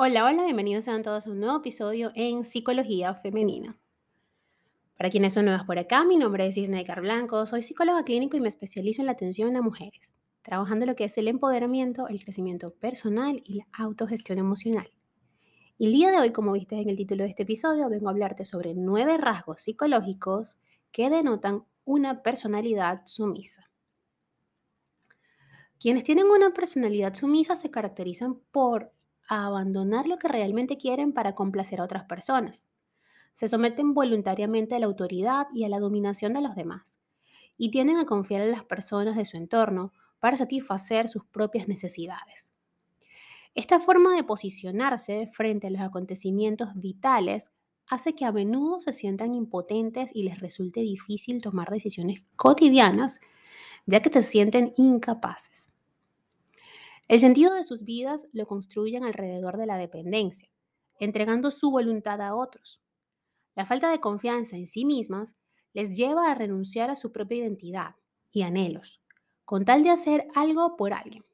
Hola, hola, bienvenidos sean todos a un nuevo episodio en Psicología Femenina. Para quienes son nuevas por acá, mi nombre es Isne Blanco, soy psicóloga clínico y me especializo en la atención a mujeres, trabajando lo que es el empoderamiento, el crecimiento personal y la autogestión emocional. Y el día de hoy, como viste en el título de este episodio, vengo a hablarte sobre nueve rasgos psicológicos que denotan una personalidad sumisa. Quienes tienen una personalidad sumisa se caracterizan por abandonar lo que realmente quieren para complacer a otras personas. Se someten voluntariamente a la autoridad y a la dominación de los demás, y tienden a confiar en las personas de su entorno para satisfacer sus propias necesidades. Esta forma de posicionarse frente a los acontecimientos vitales hace que a menudo se sientan impotentes y les resulte difícil tomar decisiones cotidianas, ya que se sienten incapaces. El sentido de sus vidas lo construyen alrededor de la dependencia, entregando su voluntad a otros. La falta de confianza en sí mismas les lleva a renunciar a su propia identidad y anhelos, con tal de hacer algo por alguien.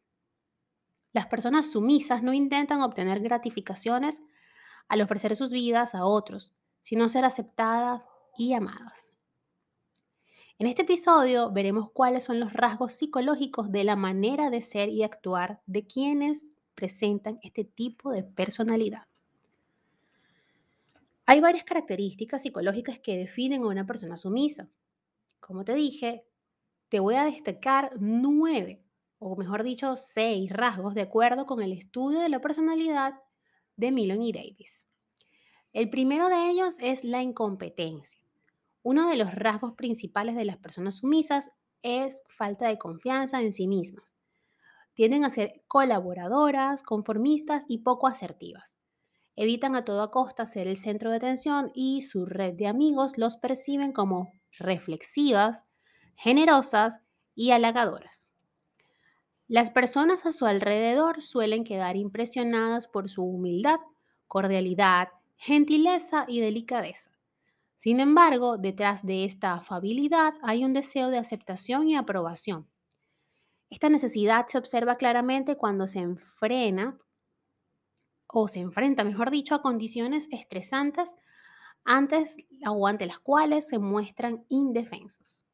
Las personas sumisas no intentan obtener gratificaciones al ofrecer sus vidas a otros, sino ser aceptadas y amadas. En este episodio veremos cuáles son los rasgos psicológicos de la manera de ser y actuar de quienes presentan este tipo de personalidad. Hay varias características psicológicas que definen a una persona sumisa. Como te dije, te voy a destacar nueve, o mejor dicho, seis rasgos de acuerdo con el estudio de la personalidad de Milon y Davis. El primero de ellos es la incompetencia. Uno de los rasgos principales de las personas sumisas es falta de confianza en sí mismas. Tienden a ser colaboradoras, conformistas y poco asertivas. Evitan a toda costa ser el centro de atención y su red de amigos los perciben como reflexivas, generosas y halagadoras. Las personas a su alrededor suelen quedar impresionadas por su humildad, cordialidad, gentileza y delicadeza. Sin embargo, detrás de esta afabilidad hay un deseo de aceptación y aprobación. Esta necesidad se observa claramente cuando se enfrena o se enfrenta, mejor dicho, a condiciones estresantes antes o ante las cuales se muestran indefensos.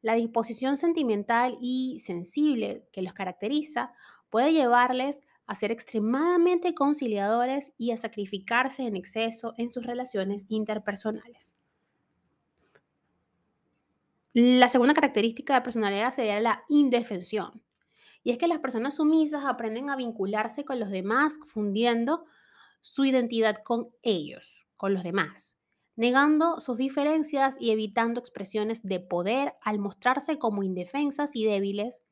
La disposición sentimental y sensible que los caracteriza puede llevarles a ser extremadamente conciliadores y a sacrificarse en exceso en sus relaciones interpersonales. La segunda característica de personalidad sería la indefensión. Y es que las personas sumisas aprenden a vincularse con los demás, fundiendo su identidad con ellos, con los demás, negando sus diferencias y evitando expresiones de poder al mostrarse como indefensas y débiles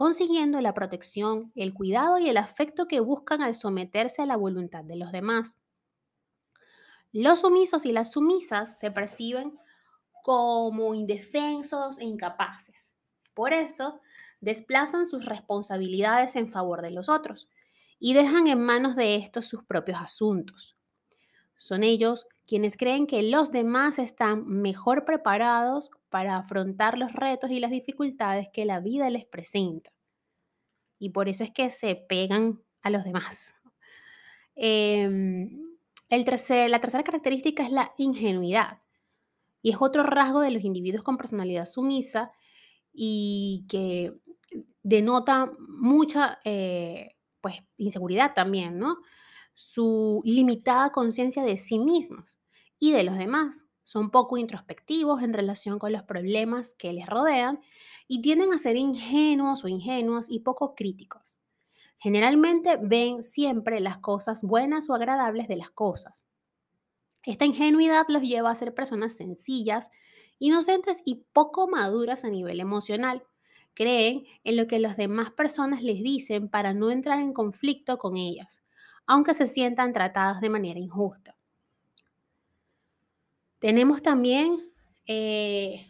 consiguiendo la protección, el cuidado y el afecto que buscan al someterse a la voluntad de los demás. Los sumisos y las sumisas se perciben como indefensos e incapaces. Por eso, desplazan sus responsabilidades en favor de los otros y dejan en manos de estos sus propios asuntos. Son ellos quienes creen que los demás están mejor preparados para afrontar los retos y las dificultades que la vida les presenta. Y por eso es que se pegan a los demás. Em, el la tercera característica es la ingenuidad. Y es otro rasgo de los individuos con personalidad sumisa y que denota mucha eh, pues, inseguridad también, ¿no? Su limitada conciencia de sí mismos y de los demás. Son poco introspectivos en relación con los problemas que les rodean y tienden a ser ingenuos o ingenuos y poco críticos. Generalmente ven siempre las cosas buenas o agradables de las cosas. Esta ingenuidad los lleva a ser personas sencillas, inocentes y poco maduras a nivel emocional. Creen en lo que las demás personas les dicen para no entrar en conflicto con ellas, aunque se sientan tratadas de manera injusta. Tenemos también eh,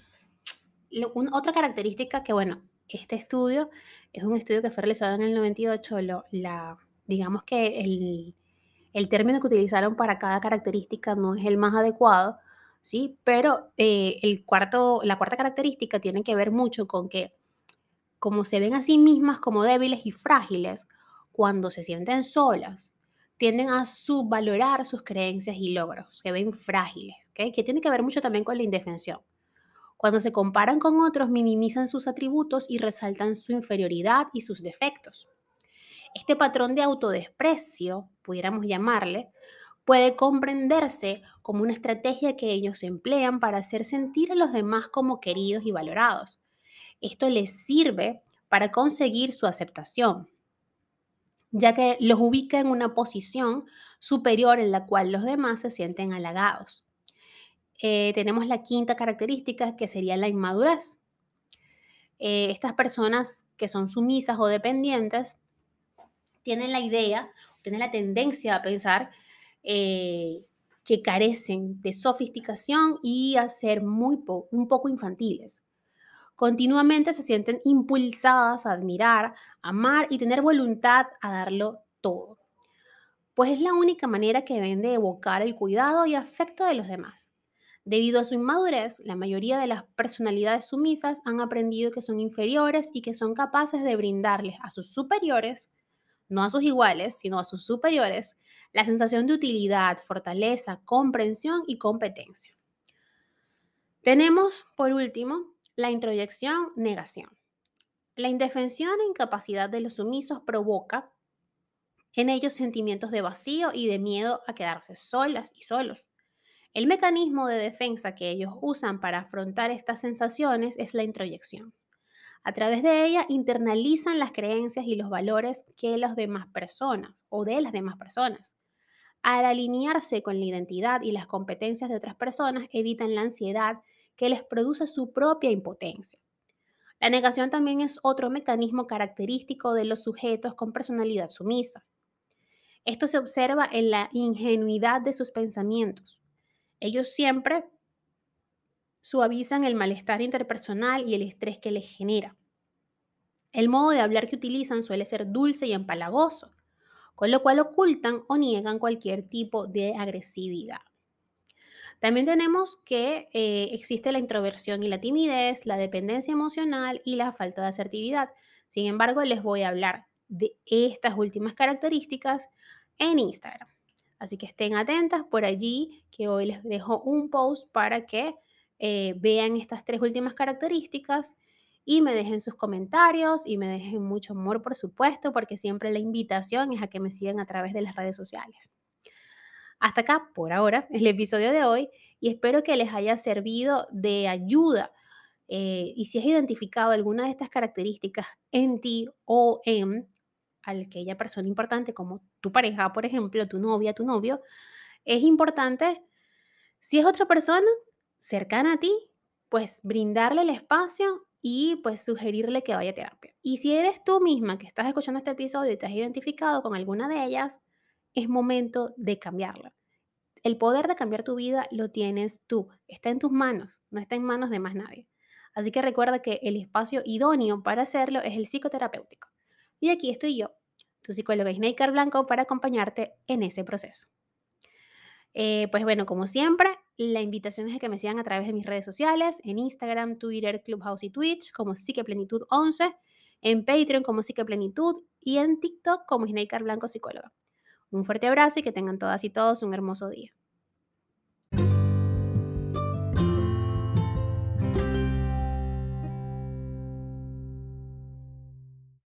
otra característica que, bueno, este estudio es un estudio que fue realizado en el 98, la, digamos que el, término que utilizaron para cada característica no es el más adecuado, ¿sí? Pero eh, el cuarto, la cuarta característica tiene que ver mucho con que como se ven a sí mismas como débiles y frágiles, cuando se sienten solas, tienden a subvalorar sus creencias y logros, se ven frágiles, que tiene que ver mucho también con la indefensión. Cuando se comparan con otros, minimizan sus atributos y resaltan su inferioridad y sus defectos. Este patrón de autodesprecio, pudiéramos llamarle, puede comprenderse como una estrategia que ellos emplean para hacer sentir a los demás como queridos y valorados. Esto les sirve para conseguir su aceptación, ya que los ubica en una posición superior en la cual los demás se sienten halagados. Eh, tenemos la quinta característica que sería la inmadurez. Eh, estas personas que son sumisas o dependientes tienen la idea, tienen la tendencia a pensar eh, que carecen de sofisticación y a ser muy un poco infantiles. Continuamente se sienten impulsadas a admirar, amar y tener voluntad a darlo todo, pues es la única manera que deben de evocar el cuidado y afecto de los demás. Debido a su inmadurez, la mayoría de las personalidades sumisas han aprendido que son inferiores y que son capaces de brindarles a sus superiores, no a sus iguales, sino a sus superiores, la sensación de utilidad, fortaleza, comprensión y competencia. Tenemos, por último, la introyección, negación. La indefensión e incapacidad de los sumisos provoca en ellos sentimientos de vacío y de miedo a quedarse solas y solos. El mecanismo de defensa que ellos usan para afrontar estas sensaciones es la introyección. A través de ella internalizan las creencias y los valores que las demás personas o de las demás personas. Al alinearse con la identidad y las competencias de otras personas, evitan la ansiedad que les produce su propia impotencia. La negación también es otro mecanismo característico de los sujetos con personalidad sumisa. Esto se observa en la ingenuidad de sus pensamientos. Ellos siempre suavizan el malestar interpersonal y el estrés que les genera. El modo de hablar que utilizan suele ser dulce y empalagoso, con lo cual ocultan o niegan cualquier tipo de agresividad. También tenemos que eh, existe la introversión y la timidez, la dependencia emocional y la falta de asertividad. Sin embargo, les voy a hablar de estas últimas características en Instagram. Así que estén atentas por allí, que hoy les dejo un post para que eh, vean estas tres últimas características y me dejen sus comentarios y me dejen mucho amor, por supuesto, porque siempre la invitación es a que me sigan a través de las redes sociales. Hasta acá, por ahora, el episodio de hoy y espero que les haya servido de ayuda. Eh, y si has identificado alguna de estas características en ti o en aquella persona importante como tu pareja, por ejemplo, tu novia, tu novio, es importante, si es otra persona cercana a ti, pues brindarle el espacio y pues sugerirle que vaya a terapia. Y si eres tú misma que estás escuchando este episodio y te has identificado con alguna de ellas, es momento de cambiarla. El poder de cambiar tu vida lo tienes tú, está en tus manos, no está en manos de más nadie. Así que recuerda que el espacio idóneo para hacerlo es el psicoterapéutico. Y aquí estoy yo, tu psicóloga Snaker Blanco, para acompañarte en ese proceso. Eh, pues bueno, como siempre, la invitación es a que me sigan a través de mis redes sociales, en Instagram, Twitter, Clubhouse y Twitch como Psiqueplenitud 11, en Patreon como Psiqueplenitud y en TikTok como Snaker Blanco Psicóloga. Un fuerte abrazo y que tengan todas y todos un hermoso día.